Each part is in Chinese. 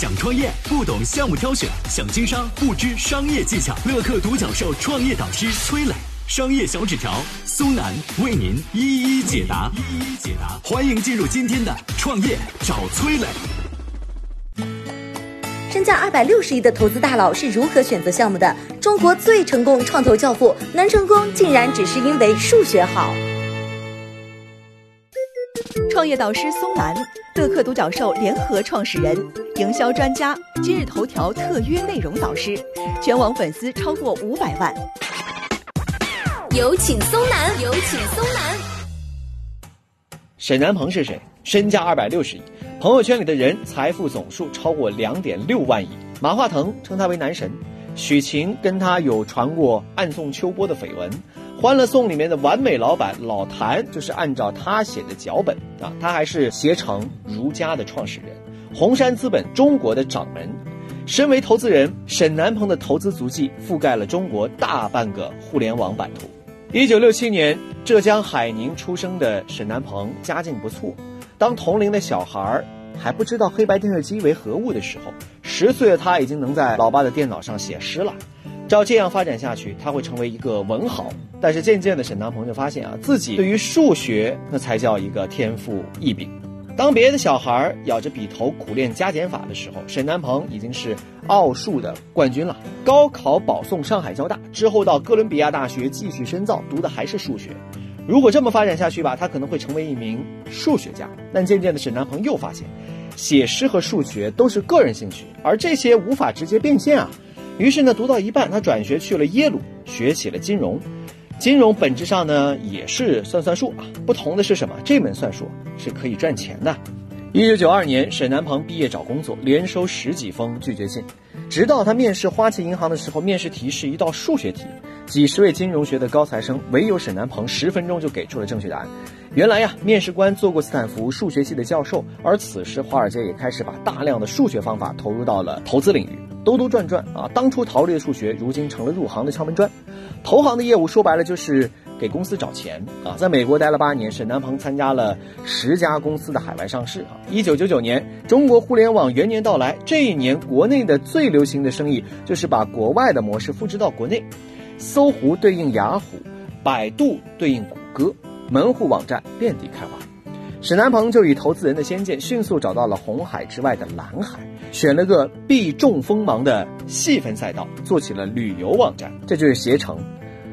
想创业不懂项目挑选，想经商不知商业技巧。乐客独角兽创业导师崔磊，商业小纸条苏南为您一一解答。一一解答，欢迎进入今天的创业找崔磊。身价二百六十亿的投资大佬是如何选择项目的？中国最成功创投教父能成功，竟然只是因为数学好。创业导师松兰，乐客独角兽联合创始人，营销专家，今日头条特约内容导师，全网粉丝超过五百万。有请松南，有请松南。沈南鹏是谁？身价二百六十亿，朋友圈里的人财富总数超过两点六万亿。马化腾称他为男神，许晴跟他有传过暗送秋波的绯闻。《欢乐颂》里面的完美老板老谭就是按照他写的脚本啊，他还是携程如家的创始人，红杉资本中国的掌门。身为投资人，沈南鹏的投资足迹覆盖了中国大半个互联网版图。一九六七年，浙江海宁出生的沈南鹏家境不错，当同龄的小孩儿还不知道黑白电视机为何物的时候，十岁的他已经能在老爸的电脑上写诗了。照这样发展下去，他会成为一个文豪。但是渐渐的，沈南鹏就发现啊，自己对于数学那才叫一个天赋异禀。当别的小孩咬着笔头苦练加减法的时候，沈南鹏已经是奥数的冠军了。高考保送上海交大之后，到哥伦比亚大学继续深造，读的还是数学。如果这么发展下去吧，他可能会成为一名数学家。但渐渐的，沈南鹏又发现，写诗和数学都是个人兴趣，而这些无法直接变现啊。于是呢，读到一半，他转学去了耶鲁，学起了金融。金融本质上呢也是算算术啊，不同的是什么？这门算术是可以赚钱的。一九九二年，沈南鹏毕业找工作，连收十几封拒绝信，直到他面试花旗银行的时候，面试题是一道数学题，几十位金融学的高材生，唯有沈南鹏十分钟就给出了正确答案。原来呀，面试官做过斯坦福数学系的教授，而此时华尔街也开始把大量的数学方法投入到了投资领域。兜兜转转啊，当初逃离的数学，如今成了入行的敲门砖。投行的业务说白了就是给公司找钱啊。在美国待了八年，沈南鹏参加了十家公司的海外上市啊。一九九九年，中国互联网元年到来，这一年国内的最流行的生意就是把国外的模式复制到国内。搜狐对应雅虎，百度对应谷歌，门户网站遍地开花。沈南鹏就以投资人的先见，迅速找到了红海之外的蓝海，选了个避重锋芒的细分赛道，做起了旅游网站，这就是携程。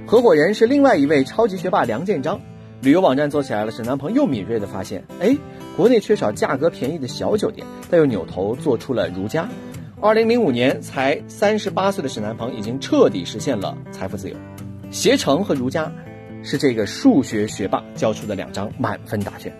合伙人是另外一位超级学霸梁建章。旅游网站做起来了，沈南鹏又敏锐地发现，哎，国内缺少价格便宜的小酒店，他又扭头做出了如家。二零零五年，才三十八岁的沈南鹏已经彻底实现了财富自由。携程和如家，是这个数学学霸交出的两张满分答卷。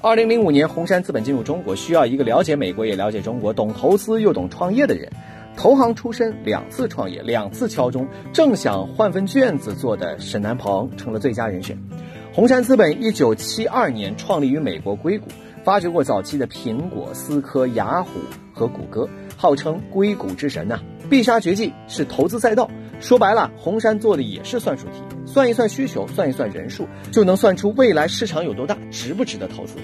二零零五年，红杉资本进入中国，需要一个了解美国也了解中国、懂投资又懂创业的人。投行出身，两次创业，两次敲钟，正想换份卷子做的沈南鹏成了最佳人选。红杉资本一九七二年创立于美国硅谷，发掘过早期的苹果、思科、雅虎和谷歌，号称硅谷之神呐。必杀绝技是投资赛道。说白了，红杉做的也是算术题，算一算需求，算一算人数，就能算出未来市场有多大，值不值得投资。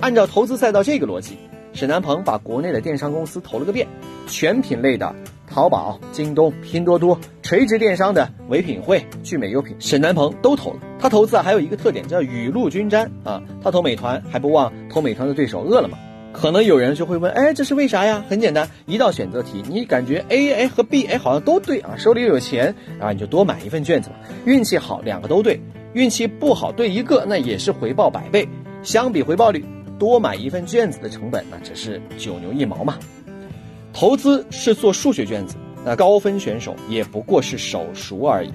按照投资赛道这个逻辑，沈南鹏把国内的电商公司投了个遍，全品类的淘宝、京东、拼多多，垂直电商的唯品会、聚美优品，沈南鹏都投了。他投资啊，还有一个特点叫雨露均沾啊。他投美团还不忘投美团的对手饿了么。可能有人就会问，哎，这是为啥呀？很简单，一道选择题，你感觉 A 哎和 B 哎好像都对啊，手里又有钱啊，你就多买一份卷子吧。运气好，两个都对；运气不好，对一个，那也是回报百倍。相比回报率，多买一份卷子的成本，那只是九牛一毛嘛。投资是做数学卷子，那高分选手也不过是手熟而已。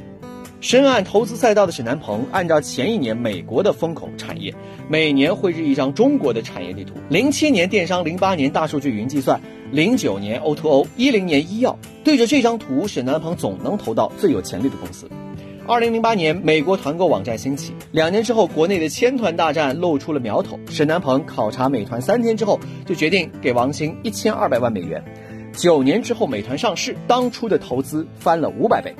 深谙投资赛道的沈南鹏，按照前一年美国的风口产业，每年绘制一张中国的产业地图。零七年电商，零八年大数据云计算，零九年 O2O，一零年医药。对着这张图，沈南鹏总能投到最有潜力的公司。二零零八年，美国团购网站兴起，两年之后，国内的千团大战露出了苗头。沈南鹏考察美团三天之后，就决定给王兴一千二百万美元。九年之后，美团上市，当初的投资翻了五百倍。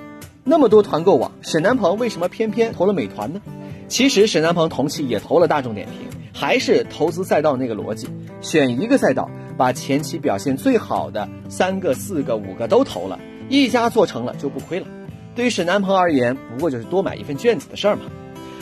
那么多团购网，沈南鹏为什么偏偏投了美团呢？其实沈南鹏同期也投了大众点评，还是投资赛道那个逻辑，选一个赛道，把前期表现最好的三个、四个、五个都投了，一家做成了就不亏了。对于沈南鹏而言，不过就是多买一份卷子的事儿嘛。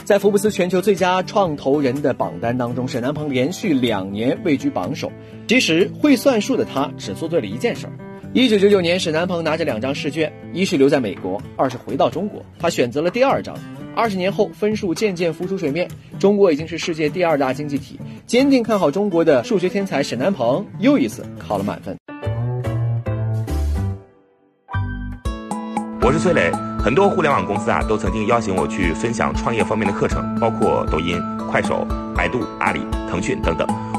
在福布斯全球最佳创投人的榜单当中，沈南鹏连续两年位居榜首。其实会算数的他只做对了一件事儿。一九九九年，沈南鹏拿着两张试卷，一是留在美国，二是回到中国。他选择了第二张。二十年后，分数渐渐浮出水面，中国已经是世界第二大经济体。坚定看好中国的数学天才沈南鹏又一次考了满分。我是崔磊，很多互联网公司啊都曾经邀请我去分享创业方面的课程，包括抖音、快手、百度、阿里、腾讯等等。